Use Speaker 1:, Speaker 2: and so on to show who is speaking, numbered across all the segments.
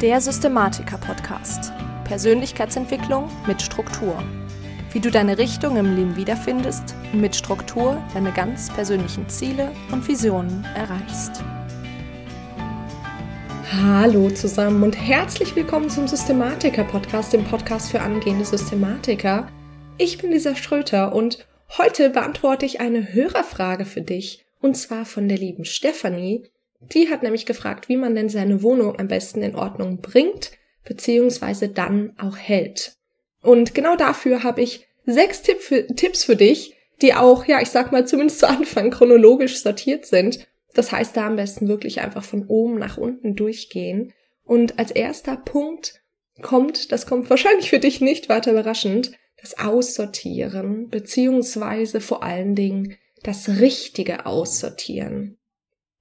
Speaker 1: Der Systematiker-Podcast. Persönlichkeitsentwicklung mit Struktur. Wie du deine Richtung im Leben wiederfindest und mit Struktur deine ganz persönlichen Ziele und Visionen erreichst.
Speaker 2: Hallo zusammen und herzlich willkommen zum Systematiker-Podcast, dem Podcast für angehende Systematiker. Ich bin Lisa Schröter und heute beantworte ich eine Hörerfrage für dich und zwar von der lieben Stefanie. Die hat nämlich gefragt, wie man denn seine Wohnung am besten in Ordnung bringt, beziehungsweise dann auch hält. Und genau dafür habe ich sechs Tipp für, Tipps für dich, die auch, ja, ich sag mal, zumindest zu Anfang chronologisch sortiert sind. Das heißt, da am besten wirklich einfach von oben nach unten durchgehen. Und als erster Punkt kommt, das kommt wahrscheinlich für dich nicht weiter überraschend, das Aussortieren, beziehungsweise vor allen Dingen das richtige Aussortieren.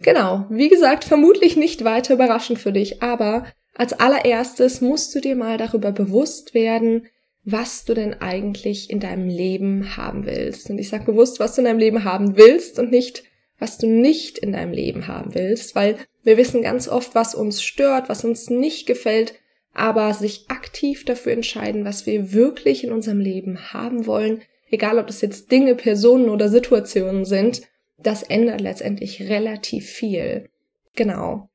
Speaker 2: Genau, wie gesagt, vermutlich nicht weiter überraschend für dich, aber als allererstes musst du dir mal darüber bewusst werden, was du denn eigentlich in deinem Leben haben willst. Und ich sage bewusst, was du in deinem Leben haben willst und nicht, was du nicht in deinem Leben haben willst, weil wir wissen ganz oft, was uns stört, was uns nicht gefällt, aber sich aktiv dafür entscheiden, was wir wirklich in unserem Leben haben wollen, egal ob das jetzt Dinge, Personen oder Situationen sind, das ändert letztendlich relativ viel. Genau.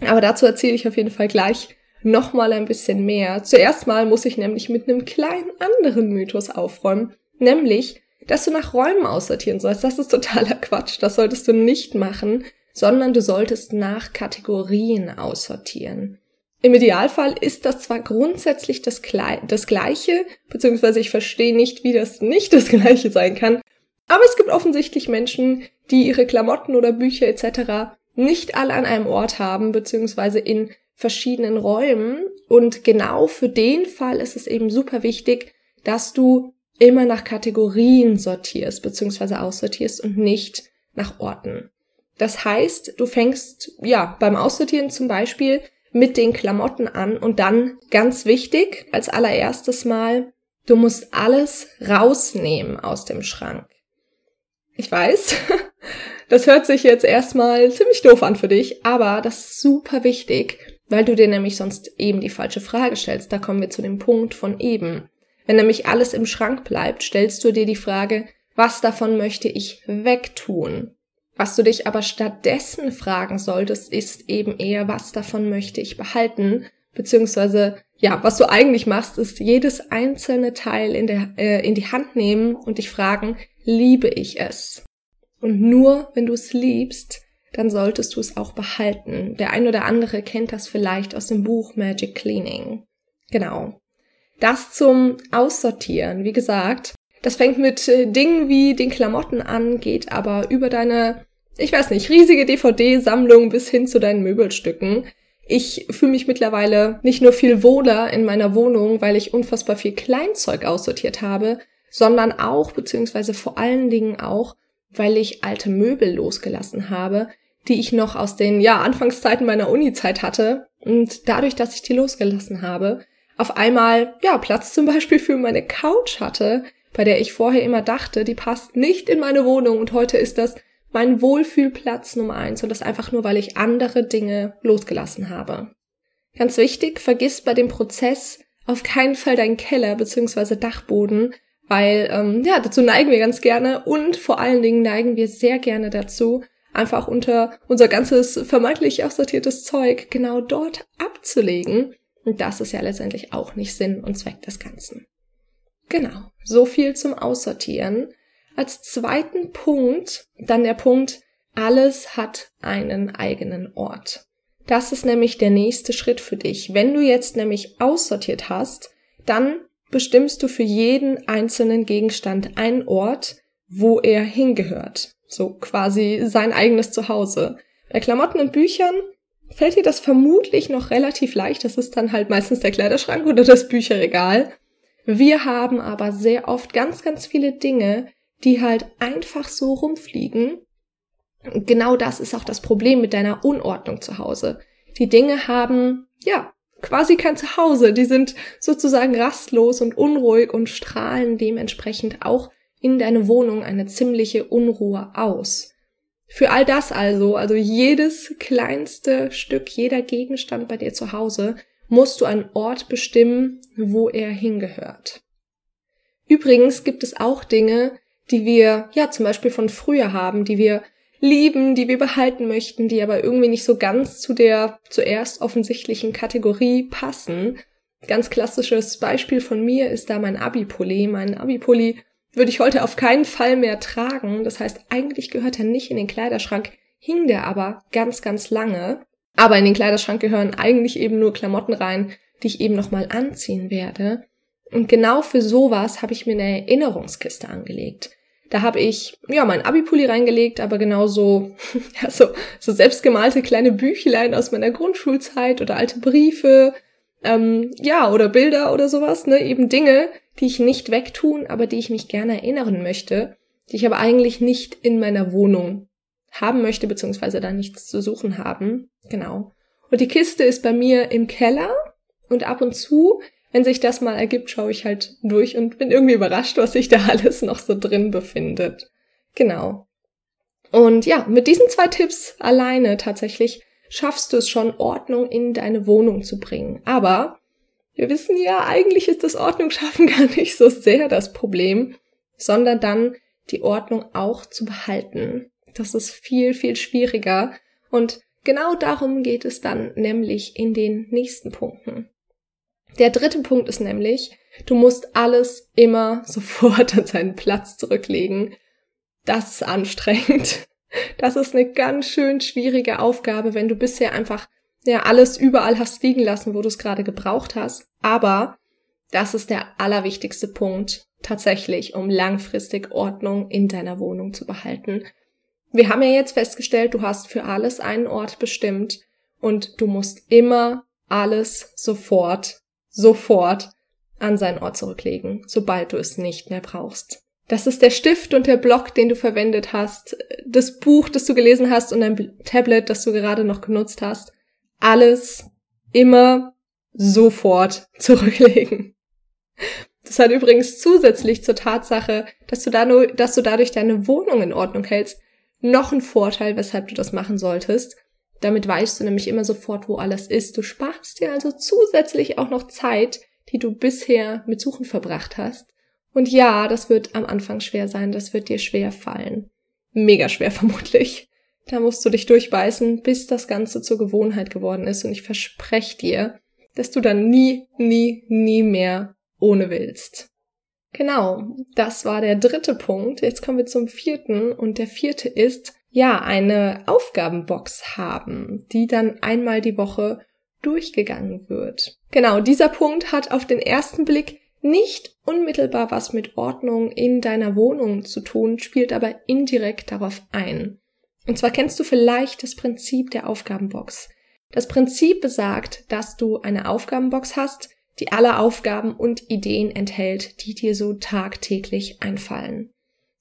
Speaker 2: Aber dazu erzähle ich auf jeden Fall gleich nochmal ein bisschen mehr. Zuerst mal muss ich nämlich mit einem kleinen anderen Mythos aufräumen, nämlich, dass du nach Räumen aussortieren sollst. Das ist totaler Quatsch. Das solltest du nicht machen, sondern du solltest nach Kategorien aussortieren. Im Idealfall ist das zwar grundsätzlich das, Gle das Gleiche, beziehungsweise ich verstehe nicht, wie das nicht das Gleiche sein kann, aber es gibt offensichtlich Menschen, die ihre Klamotten oder Bücher etc. nicht alle an einem Ort haben, beziehungsweise in verschiedenen Räumen. Und genau für den Fall ist es eben super wichtig, dass du immer nach Kategorien sortierst, beziehungsweise aussortierst und nicht nach Orten. Das heißt, du fängst, ja, beim Aussortieren zum Beispiel mit den Klamotten an und dann ganz wichtig, als allererstes Mal, du musst alles rausnehmen aus dem Schrank. Ich weiß, das hört sich jetzt erstmal ziemlich doof an für dich, aber das ist super wichtig, weil du dir nämlich sonst eben die falsche Frage stellst. Da kommen wir zu dem Punkt von eben. Wenn nämlich alles im Schrank bleibt, stellst du dir die Frage, was davon möchte ich wegtun? Was du dich aber stattdessen fragen solltest, ist eben eher, was davon möchte ich behalten? Beziehungsweise, ja, was du eigentlich machst, ist jedes einzelne Teil in, der, äh, in die Hand nehmen und dich fragen, liebe ich es. Und nur wenn du es liebst, dann solltest du es auch behalten. Der ein oder andere kennt das vielleicht aus dem Buch Magic Cleaning. Genau. Das zum Aussortieren. Wie gesagt, das fängt mit äh, Dingen wie den Klamotten an, geht aber über deine, ich weiß nicht, riesige DVD-Sammlung bis hin zu deinen Möbelstücken. Ich fühle mich mittlerweile nicht nur viel wohler in meiner Wohnung, weil ich unfassbar viel Kleinzeug aussortiert habe, sondern auch, beziehungsweise vor allen Dingen auch, weil ich alte Möbel losgelassen habe, die ich noch aus den, ja, Anfangszeiten meiner Uni-Zeit hatte. Und dadurch, dass ich die losgelassen habe, auf einmal, ja, Platz zum Beispiel für meine Couch hatte, bei der ich vorher immer dachte, die passt nicht in meine Wohnung und heute ist das mein Wohlfühlplatz Nummer eins und das einfach nur, weil ich andere Dinge losgelassen habe. Ganz wichtig, vergiss bei dem Prozess auf keinen Fall deinen Keller bzw. Dachboden, weil ähm, ja, dazu neigen wir ganz gerne und vor allen Dingen neigen wir sehr gerne dazu, einfach unter unser ganzes vermeintlich aussortiertes Zeug genau dort abzulegen. Und das ist ja letztendlich auch nicht Sinn und Zweck des Ganzen. Genau, so viel zum Aussortieren. Als zweiten Punkt dann der Punkt, alles hat einen eigenen Ort. Das ist nämlich der nächste Schritt für dich. Wenn du jetzt nämlich aussortiert hast, dann bestimmst du für jeden einzelnen Gegenstand einen Ort, wo er hingehört. So quasi sein eigenes Zuhause. Bei Klamotten und Büchern fällt dir das vermutlich noch relativ leicht. Das ist dann halt meistens der Kleiderschrank oder das Bücherregal. Wir haben aber sehr oft ganz, ganz viele Dinge, die halt einfach so rumfliegen. genau das ist auch das Problem mit deiner Unordnung zu Hause. Die Dinge haben, ja, quasi kein Zuhause. Die sind sozusagen rastlos und unruhig und strahlen dementsprechend auch in deine Wohnung eine ziemliche Unruhe aus. Für all das also, also jedes kleinste Stück, jeder Gegenstand bei dir zu Hause musst du einen Ort bestimmen, wo er hingehört. Übrigens gibt es auch Dinge, die wir ja zum Beispiel von früher haben, die wir lieben, die wir behalten möchten, die aber irgendwie nicht so ganz zu der zuerst offensichtlichen Kategorie passen. Ganz klassisches Beispiel von mir ist da mein Abi-Pulli. Mein Abi-Pulli würde ich heute auf keinen Fall mehr tragen. Das heißt, eigentlich gehört er nicht in den Kleiderschrank, hing der aber ganz, ganz lange. Aber in den Kleiderschrank gehören eigentlich eben nur Klamotten rein, die ich eben nochmal anziehen werde. Und genau für sowas habe ich mir eine Erinnerungskiste angelegt. Da habe ich ja mein Abi-Pulli reingelegt, aber genauso ja, so, so selbstgemalte kleine Büchlein aus meiner Grundschulzeit oder alte Briefe, ähm, ja oder Bilder oder sowas, ne, eben Dinge, die ich nicht wegtun, aber die ich mich gerne erinnern möchte, die ich aber eigentlich nicht in meiner Wohnung haben möchte, beziehungsweise da nichts zu suchen haben. Genau. Und die Kiste ist bei mir im Keller und ab und zu wenn sich das mal ergibt, schaue ich halt durch und bin irgendwie überrascht, was sich da alles noch so drin befindet. Genau. Und ja, mit diesen zwei Tipps alleine tatsächlich schaffst du es schon, Ordnung in deine Wohnung zu bringen. Aber wir wissen ja, eigentlich ist das Ordnung schaffen gar nicht so sehr das Problem, sondern dann die Ordnung auch zu behalten. Das ist viel, viel schwieriger. Und genau darum geht es dann nämlich in den nächsten Punkten. Der dritte Punkt ist nämlich, du musst alles immer sofort an seinen Platz zurücklegen. Das ist anstrengend. Das ist eine ganz schön schwierige Aufgabe, wenn du bisher einfach ja alles überall hast liegen lassen, wo du es gerade gebraucht hast. Aber das ist der allerwichtigste Punkt tatsächlich, um langfristig Ordnung in deiner Wohnung zu behalten. Wir haben ja jetzt festgestellt, du hast für alles einen Ort bestimmt und du musst immer alles sofort sofort an seinen Ort zurücklegen, sobald du es nicht mehr brauchst. Das ist der Stift und der Block, den du verwendet hast, das Buch, das du gelesen hast und ein Tablet, das du gerade noch genutzt hast. Alles immer sofort zurücklegen. Das hat übrigens zusätzlich zur Tatsache, dass du, da dass du dadurch deine Wohnung in Ordnung hältst, noch einen Vorteil, weshalb du das machen solltest. Damit weißt du nämlich immer sofort, wo alles ist. Du sparst dir also zusätzlich auch noch Zeit, die du bisher mit Suchen verbracht hast. Und ja, das wird am Anfang schwer sein, das wird dir schwer fallen. Mega schwer vermutlich. Da musst du dich durchbeißen, bis das Ganze zur Gewohnheit geworden ist. Und ich verspreche dir, dass du dann nie, nie, nie mehr ohne willst. Genau, das war der dritte Punkt. Jetzt kommen wir zum vierten. Und der vierte ist, ja, eine Aufgabenbox haben, die dann einmal die Woche durchgegangen wird. Genau, dieser Punkt hat auf den ersten Blick nicht unmittelbar was mit Ordnung in deiner Wohnung zu tun, spielt aber indirekt darauf ein. Und zwar kennst du vielleicht das Prinzip der Aufgabenbox. Das Prinzip besagt, dass du eine Aufgabenbox hast, die alle Aufgaben und Ideen enthält, die dir so tagtäglich einfallen.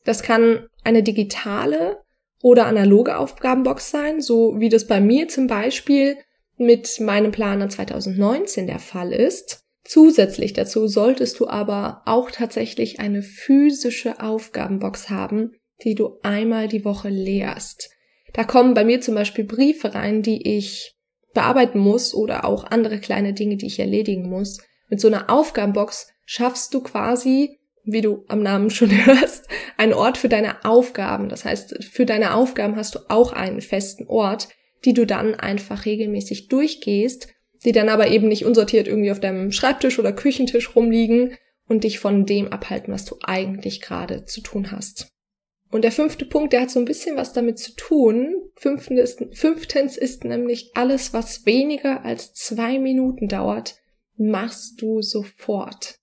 Speaker 2: Das kann eine digitale oder analoge Aufgabenbox sein, so wie das bei mir zum Beispiel mit meinem Planer 2019 der Fall ist. Zusätzlich dazu solltest du aber auch tatsächlich eine physische Aufgabenbox haben, die du einmal die Woche leerst. Da kommen bei mir zum Beispiel Briefe rein, die ich bearbeiten muss oder auch andere kleine Dinge, die ich erledigen muss. Mit so einer Aufgabenbox schaffst du quasi wie du am Namen schon hörst, ein Ort für deine Aufgaben. Das heißt, für deine Aufgaben hast du auch einen festen Ort, die du dann einfach regelmäßig durchgehst, die dann aber eben nicht unsortiert irgendwie auf deinem Schreibtisch oder Küchentisch rumliegen und dich von dem abhalten, was du eigentlich gerade zu tun hast. Und der fünfte Punkt, der hat so ein bisschen was damit zu tun. Fünftens ist, fünftens ist nämlich alles, was weniger als zwei Minuten dauert, machst du sofort.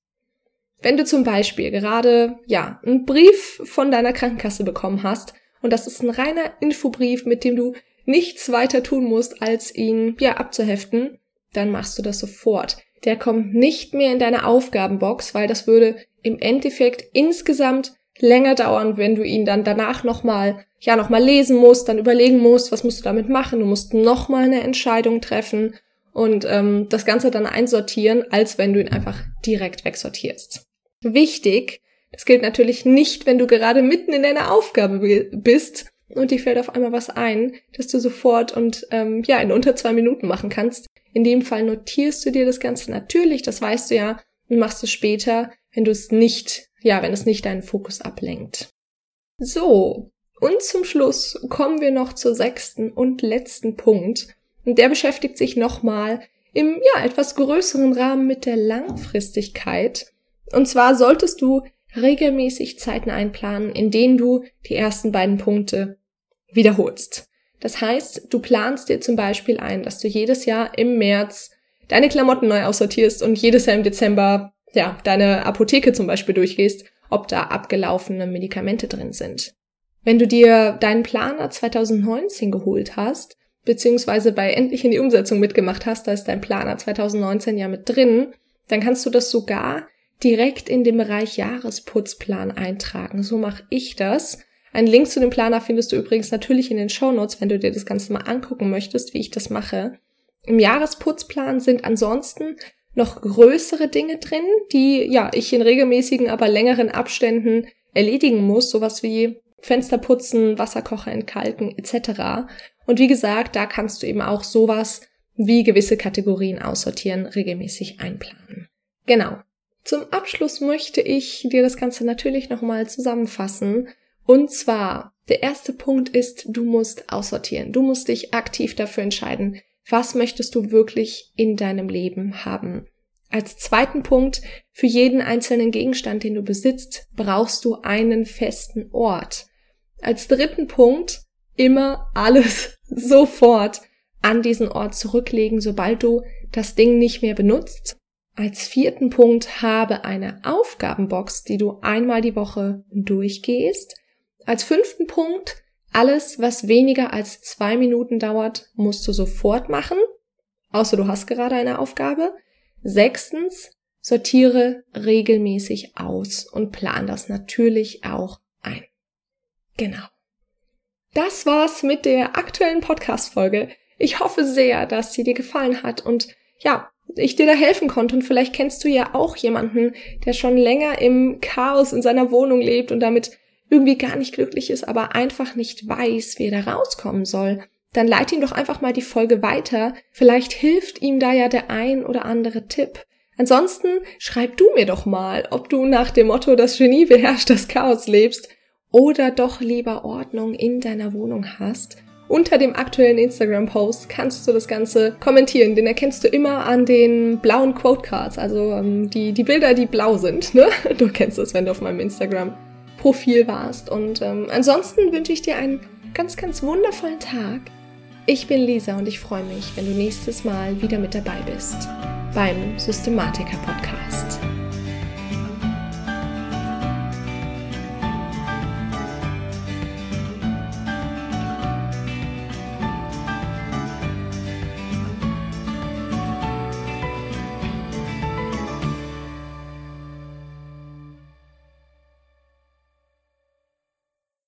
Speaker 2: Wenn du zum Beispiel gerade, ja, einen Brief von deiner Krankenkasse bekommen hast und das ist ein reiner Infobrief, mit dem du nichts weiter tun musst, als ihn, ja, abzuheften, dann machst du das sofort. Der kommt nicht mehr in deine Aufgabenbox, weil das würde im Endeffekt insgesamt länger dauern, wenn du ihn dann danach nochmal, ja, nochmal lesen musst, dann überlegen musst, was musst du damit machen. Du musst nochmal eine Entscheidung treffen und ähm, das Ganze dann einsortieren, als wenn du ihn einfach direkt wegsortierst. Wichtig, das gilt natürlich nicht, wenn du gerade mitten in deiner Aufgabe bist, und dir fällt auf einmal was ein, das du sofort und ähm, ja in unter zwei Minuten machen kannst. In dem Fall notierst du dir das Ganze natürlich, das weißt du ja, und machst es später, wenn du es nicht, ja, wenn es nicht deinen Fokus ablenkt. So, und zum Schluss kommen wir noch zur sechsten und letzten Punkt. Und der beschäftigt sich nochmal im ja etwas größeren Rahmen mit der Langfristigkeit. Und zwar solltest du regelmäßig Zeiten einplanen, in denen du die ersten beiden Punkte wiederholst. Das heißt, du planst dir zum Beispiel ein, dass du jedes Jahr im März deine Klamotten neu aussortierst und jedes Jahr im Dezember ja deine Apotheke zum Beispiel durchgehst, ob da abgelaufene Medikamente drin sind. Wenn du dir deinen Planer 2019 geholt hast, beziehungsweise bei endlich in die Umsetzung mitgemacht hast, da ist dein Planer 2019 ja mit drin, dann kannst du das sogar direkt in den Bereich Jahresputzplan eintragen. So mache ich das. Einen Link zu dem Planer findest du übrigens natürlich in den Show Notes, wenn du dir das Ganze mal angucken möchtest, wie ich das mache. Im Jahresputzplan sind ansonsten noch größere Dinge drin, die ja ich in regelmäßigen, aber längeren Abständen erledigen muss, sowas wie Fenster putzen, Wasserkocher entkalken etc. Und wie gesagt, da kannst du eben auch sowas wie gewisse Kategorien aussortieren, regelmäßig einplanen. Genau. Zum Abschluss möchte ich dir das Ganze natürlich nochmal zusammenfassen. Und zwar, der erste Punkt ist, du musst aussortieren. Du musst dich aktiv dafür entscheiden, was möchtest du wirklich in deinem Leben haben. Als zweiten Punkt, für jeden einzelnen Gegenstand, den du besitzt, brauchst du einen festen Ort. Als dritten Punkt, immer alles sofort an diesen Ort zurücklegen, sobald du das Ding nicht mehr benutzt. Als vierten Punkt habe eine Aufgabenbox, die du einmal die Woche durchgehst. Als fünften Punkt, alles, was weniger als zwei Minuten dauert, musst du sofort machen, außer du hast gerade eine Aufgabe. Sechstens, sortiere regelmäßig aus und plan das natürlich auch ein. Genau. Das war's mit der aktuellen Podcast-Folge. Ich hoffe sehr, dass sie dir gefallen hat und ja, ich dir da helfen konnte. Und vielleicht kennst du ja auch jemanden, der schon länger im Chaos in seiner Wohnung lebt und damit irgendwie gar nicht glücklich ist, aber einfach nicht weiß, wie er da rauskommen soll. Dann leite ihm doch einfach mal die Folge weiter. Vielleicht hilft ihm da ja der ein oder andere Tipp. Ansonsten schreib du mir doch mal, ob du nach dem Motto, das Genie beherrscht das Chaos lebst oder doch lieber Ordnung in deiner Wohnung hast. Unter dem aktuellen Instagram-Post kannst du das Ganze kommentieren. Den erkennst du immer an den blauen Quote-Cards, also ähm, die, die Bilder, die blau sind. Ne? Du kennst das, wenn du auf meinem Instagram-Profil warst. Und ähm, ansonsten wünsche ich dir einen ganz, ganz wundervollen Tag. Ich bin Lisa und ich freue mich, wenn du nächstes Mal wieder mit dabei bist beim Systematiker Podcast.